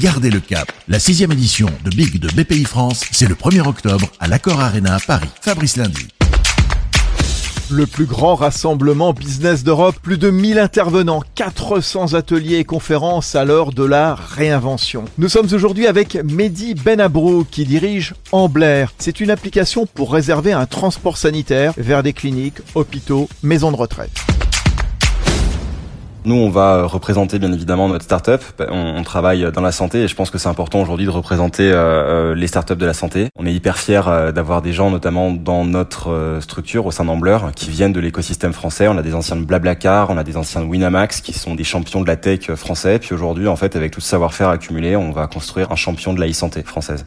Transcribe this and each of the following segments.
Gardez le cap. La sixième édition de Big de BPI France, c'est le 1er octobre à l'Accor Arena Paris. Fabrice Lundi. Le plus grand rassemblement business d'Europe, plus de 1000 intervenants, 400 ateliers et conférences à l'heure de la réinvention. Nous sommes aujourd'hui avec Mehdi Benabrou qui dirige Amblair. C'est une application pour réserver un transport sanitaire vers des cliniques, hôpitaux, maisons de retraite. Nous, on va représenter bien évidemment notre start-up. On, on, travaille dans la santé et je pense que c'est important aujourd'hui de représenter euh, euh les start-up de la santé. On est hyper fiers euh, d'avoir des gens, notamment dans notre euh, structure au sein d'Ambleur, qui viennent de l'écosystème français. On a des anciens de Blablacar, on a des anciens de Winamax, qui sont des champions de la tech français. Puis aujourd'hui, en fait, avec tout ce savoir-faire accumulé, on va construire un champion de la e-santé française.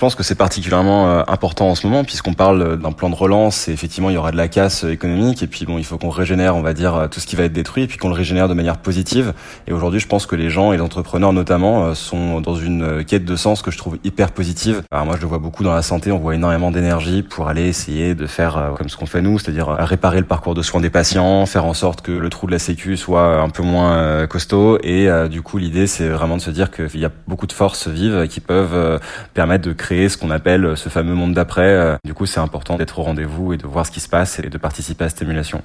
Je pense que c'est particulièrement euh, important en ce moment puisqu'on parle d'un plan de relance et effectivement il y aura de la casse économique. Et puis bon il faut qu'on régénère on va dire euh, tout ce qui va être détruit et puis qu'on le régénère de manière positive. Et aujourd'hui je pense que les gens et les entrepreneurs notamment euh, sont dans une quête de sens que je trouve hyper positive. Alors moi je le vois beaucoup dans la santé, on voit énormément d'énergie pour aller essayer de faire comme ce qu'on fait nous, c'est-à-dire réparer le parcours de soins des patients, faire en sorte que le trou de la sécu soit un peu moins costaud. Et du coup l'idée c'est vraiment de se dire qu'il y a beaucoup de forces vives qui peuvent permettre de créer ce qu'on appelle ce fameux monde d'après. Euh, du coup, c'est important d'être au rendez-vous et de voir ce qui se passe et de participer à cette émulation.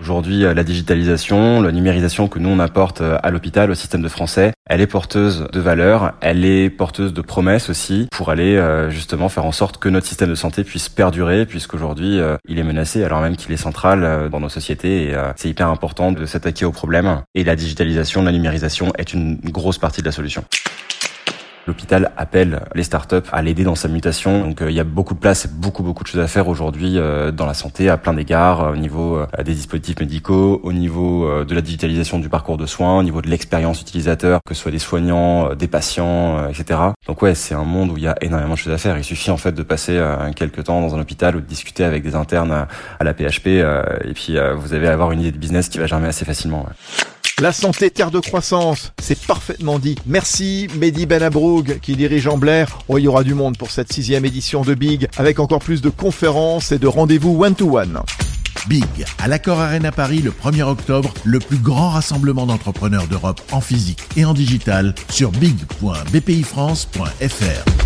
Aujourd'hui, euh, la digitalisation, la numérisation que nous on apporte euh, à l'hôpital, au système de français, elle est porteuse de valeurs, elle est porteuse de promesses aussi pour aller justement faire en sorte que notre système de santé puisse perdurer puisqu'aujourd'hui il est menacé alors même qu'il est central dans nos sociétés et c'est hyper important de s'attaquer aux problèmes et la digitalisation, la numérisation est une grosse partie de la solution. L'hôpital appelle les startups à l'aider dans sa mutation. Donc euh, il y a beaucoup de place, beaucoup beaucoup de choses à faire aujourd'hui euh, dans la santé à plein d'égards, euh, au niveau des dispositifs médicaux, au niveau de la digitalisation du parcours de soins, au niveau de l'expérience utilisateur, que ce soit des soignants, des patients, etc. Donc ouais, c'est un monde où il y a énormément de choses à faire. Il suffit en fait de passer quelques temps dans un hôpital ou de discuter avec des internes à, la PHP et puis vous allez avoir une idée de business qui va germer assez facilement. La santé, terre de croissance, c'est parfaitement dit. Merci Mehdi Benabroug qui dirige en Blair. Oh, il y aura du monde pour cette sixième édition de Big avec encore plus de conférences et de rendez-vous one-to-one. Big, à l'Accord Arena Paris le 1er octobre, le plus grand rassemblement d'entrepreneurs d'Europe en physique et en digital sur big.bpifrance.fr.